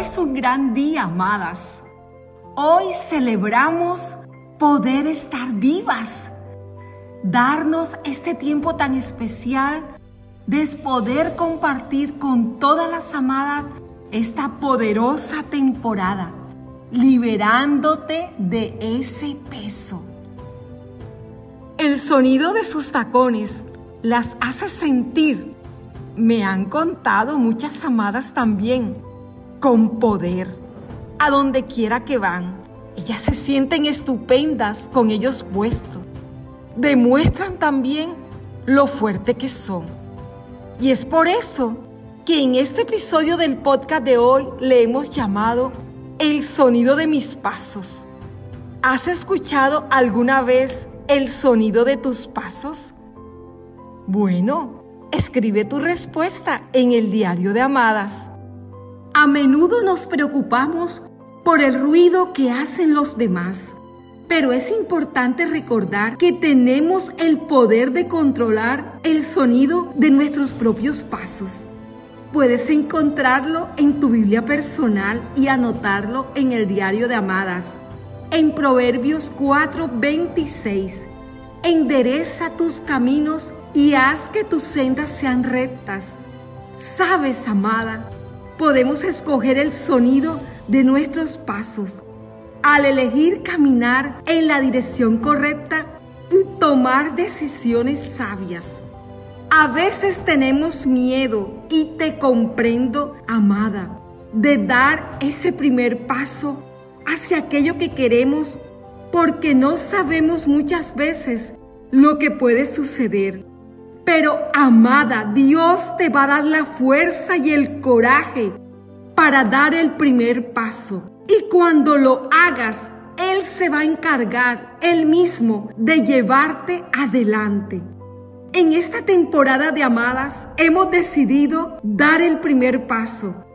es un gran día, amadas. Hoy celebramos poder estar vivas, darnos este tiempo tan especial de poder compartir con todas las amadas esta poderosa temporada, liberándote de ese peso. El sonido de sus tacones las hace sentir, me han contado muchas amadas también, con poder. A donde quiera que van, ellas se sienten estupendas con ellos puestos. Demuestran también lo fuerte que son. Y es por eso que en este episodio del podcast de hoy le hemos llamado El sonido de mis pasos. ¿Has escuchado alguna vez el sonido de tus pasos? Bueno, escribe tu respuesta en el diario de Amadas. A menudo nos preocupamos por el ruido que hacen los demás, pero es importante recordar que tenemos el poder de controlar el sonido de nuestros propios pasos. Puedes encontrarlo en tu Biblia personal y anotarlo en el diario de Amadas en Proverbios 4:26. Endereza tus caminos y haz que tus sendas sean rectas. Sabes, amada, podemos escoger el sonido de nuestros pasos al elegir caminar en la dirección correcta y tomar decisiones sabias. A veces tenemos miedo y te comprendo, amada, de dar ese primer paso hacia aquello que queremos porque no sabemos muchas veces lo que puede suceder. Pero amada, Dios te va a dar la fuerza y el coraje para dar el primer paso. Y cuando lo hagas, Él se va a encargar Él mismo de llevarte adelante. En esta temporada de amadas hemos decidido dar el primer paso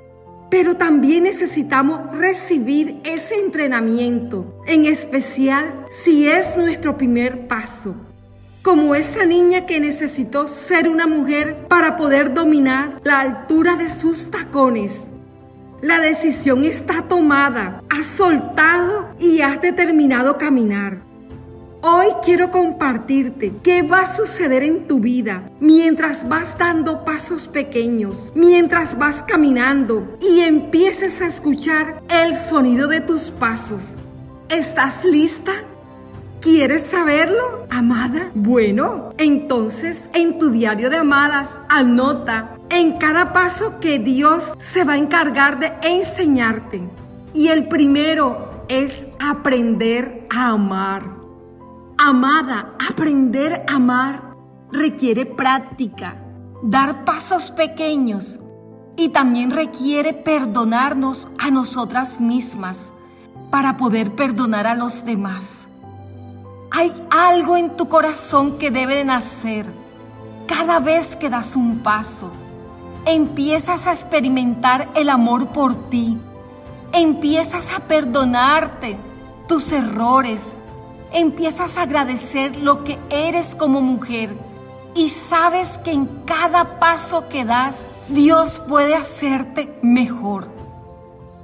pero también necesitamos recibir ese entrenamiento, en especial si es nuestro primer paso. Como esa niña que necesitó ser una mujer para poder dominar la altura de sus tacones. La decisión está tomada, has soltado y has determinado caminar. Hoy quiero compartirte qué va a suceder en tu vida mientras vas dando pasos pequeños, mientras vas caminando y empieces a escuchar el sonido de tus pasos. ¿Estás lista? ¿Quieres saberlo, amada? Bueno, entonces en tu diario de amadas anota en cada paso que Dios se va a encargar de enseñarte. Y el primero es aprender a amar. Amada, aprender a amar requiere práctica, dar pasos pequeños y también requiere perdonarnos a nosotras mismas para poder perdonar a los demás. Hay algo en tu corazón que debe nacer cada vez que das un paso. Empiezas a experimentar el amor por ti. Empiezas a perdonarte tus errores, empiezas a agradecer lo que eres como mujer y sabes que en cada paso que das, Dios puede hacerte mejor.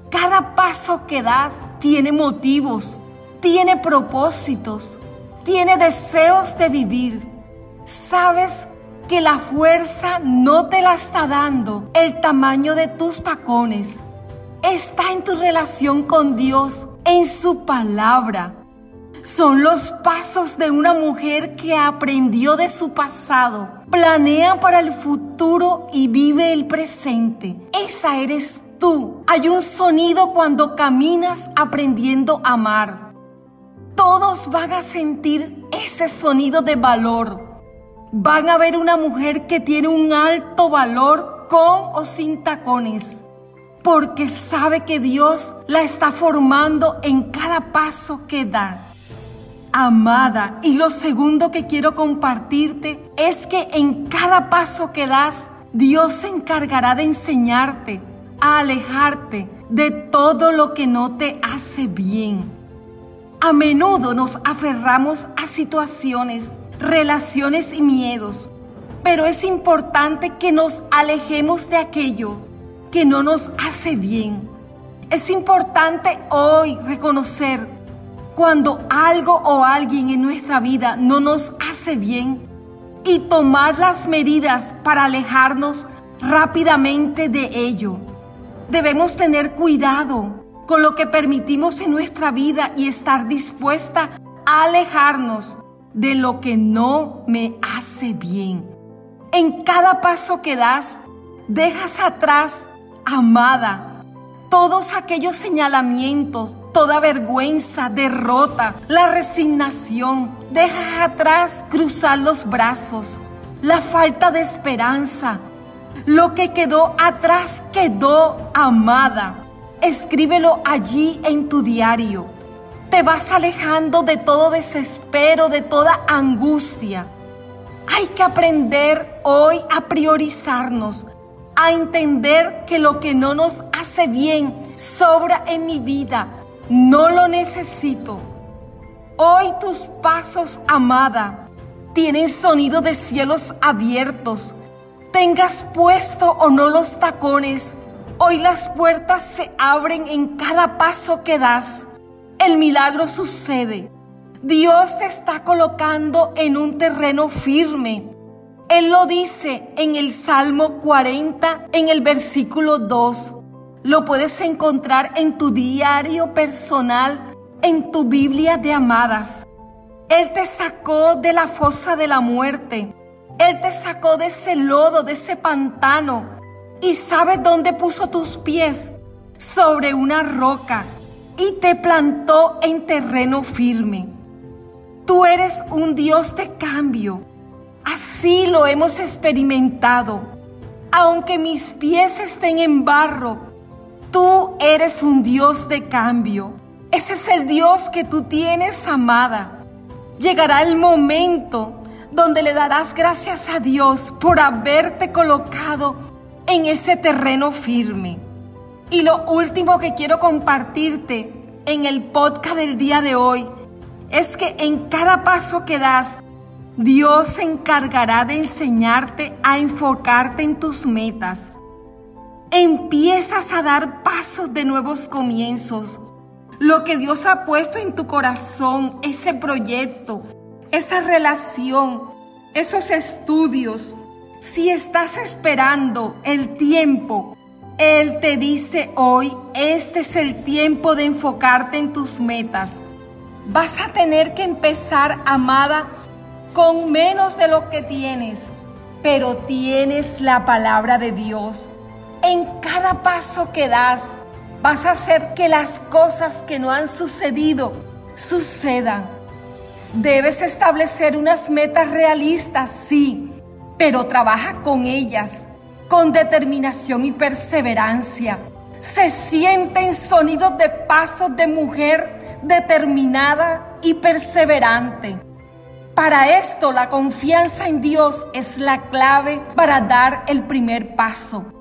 Cada paso que das tiene motivos, tiene propósitos, tiene deseos de vivir. Sabes que la fuerza no te la está dando el tamaño de tus tacones. Está en tu relación con Dios, en su palabra son los pasos de una mujer que aprendió de su pasado, planea para el futuro y vive el presente. Esa eres tú. Hay un sonido cuando caminas aprendiendo a amar. Todos van a sentir ese sonido de valor. Van a ver una mujer que tiene un alto valor con o sin tacones porque sabe que Dios la está formando en cada paso que da amada. Y lo segundo que quiero compartirte es que en cada paso que das, Dios se encargará de enseñarte a alejarte de todo lo que no te hace bien. A menudo nos aferramos a situaciones, relaciones y miedos, pero es importante que nos alejemos de aquello que no nos hace bien. Es importante hoy reconocer cuando algo o alguien en nuestra vida no nos hace bien y tomar las medidas para alejarnos rápidamente de ello. Debemos tener cuidado con lo que permitimos en nuestra vida y estar dispuesta a alejarnos de lo que no me hace bien. En cada paso que das, dejas atrás, amada, todos aquellos señalamientos, toda vergüenza, derrota, la resignación. Dejas atrás cruzar los brazos, la falta de esperanza. Lo que quedó atrás quedó, amada. Escríbelo allí en tu diario. Te vas alejando de todo desespero, de toda angustia. Hay que aprender hoy a priorizarnos, a entender que lo que no nos hace bien sobra en mi vida. No lo necesito. Hoy tus pasos, amada, tienen sonido de cielos abiertos. Tengas puesto o no los tacones, Hoy las puertas se abren en cada paso que das. El milagro sucede. Dios te está colocando en un terreno firme. Él lo dice en el Salmo 40, en el versículo 2. Lo puedes encontrar en tu diario personal, en tu Biblia de amadas. Él te sacó de la fosa de la muerte. Él te sacó de ese lodo, de ese pantano ¿Y sabes dónde puso tus pies? Sobre una roca y te plantó en terreno firme. Tú eres un Dios de cambio. Así lo hemos experimentado. Aunque mis pies estén en barro, tú eres un Dios de cambio. Ese es el Dios que tú tienes, amada. Llegará el momento donde le darás gracias a Dios por haberte colocado en ese terreno firme. Y lo último que quiero compartirte en el podcast del día de hoy es que en cada paso que das, Dios se encargará de enseñarte a enfocarte en tus metas. Empiezas a dar pasos de nuevos comienzos. Lo que Dios ha puesto en tu corazón, ese proyecto, esa relación, esos estudios, si estás esperando el tiempo, Él te dice hoy, este es el tiempo de enfocarte en tus metas. Vas a tener que empezar, amada, con menos de lo que tienes, pero tienes la palabra de Dios. En cada paso que das, vas a hacer que las cosas que no han sucedido sucedan. Debes establecer unas metas realistas, sí, pero trabaja con ellas con determinación y perseverancia. Se sienten sonidos de pasos de mujer determinada y perseverante. Para esto la confianza en Dios es la clave para dar el primer paso.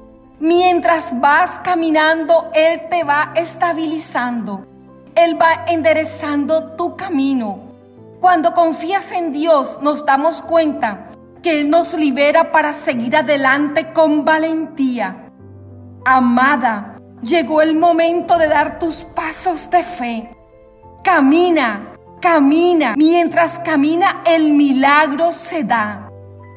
Mientras vas caminando, Él te va estabilizando. Él va enderezando tu camino. Cuando confías en Dios nos damos cuenta que Él nos libera para seguir adelante con valentía. Amada, llegó el momento de dar tus pasos de fe. Camina, camina. Mientras camina, el milagro se da.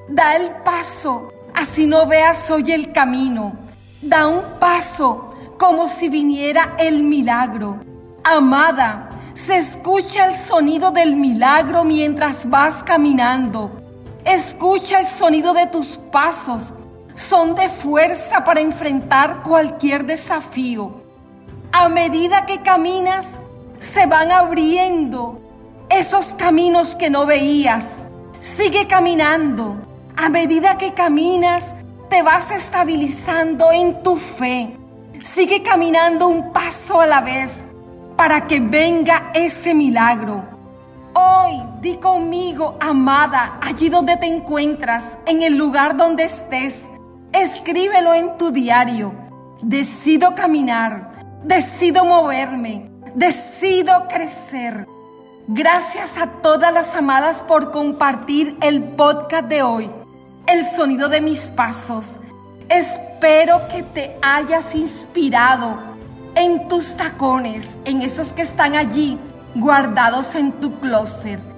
Da el paso, así no veas hoy el camino. Da un paso como si viniera el milagro. Amada, se escucha el sonido del milagro mientras vas caminando. Escucha el sonido de tus pasos. Son de fuerza para enfrentar cualquier desafío. A medida que caminas, se van abriendo esos caminos que no veías. Sigue caminando. A medida que caminas, te vas estabilizando en tu fe. Sigue caminando un paso a la vez para que venga ese milagro. Hoy di conmigo, amada, allí donde te encuentras, en el lugar donde estés. Escríbelo en tu diario. Decido caminar, decido moverme, decido crecer. Gracias a todas las amadas por compartir el podcast de hoy, el sonido de mis pasos. Espero que te hayas inspirado en tu tus tacones, en esos que están allí guardados en tu closet.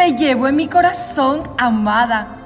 Te llevo en mi corazón, amada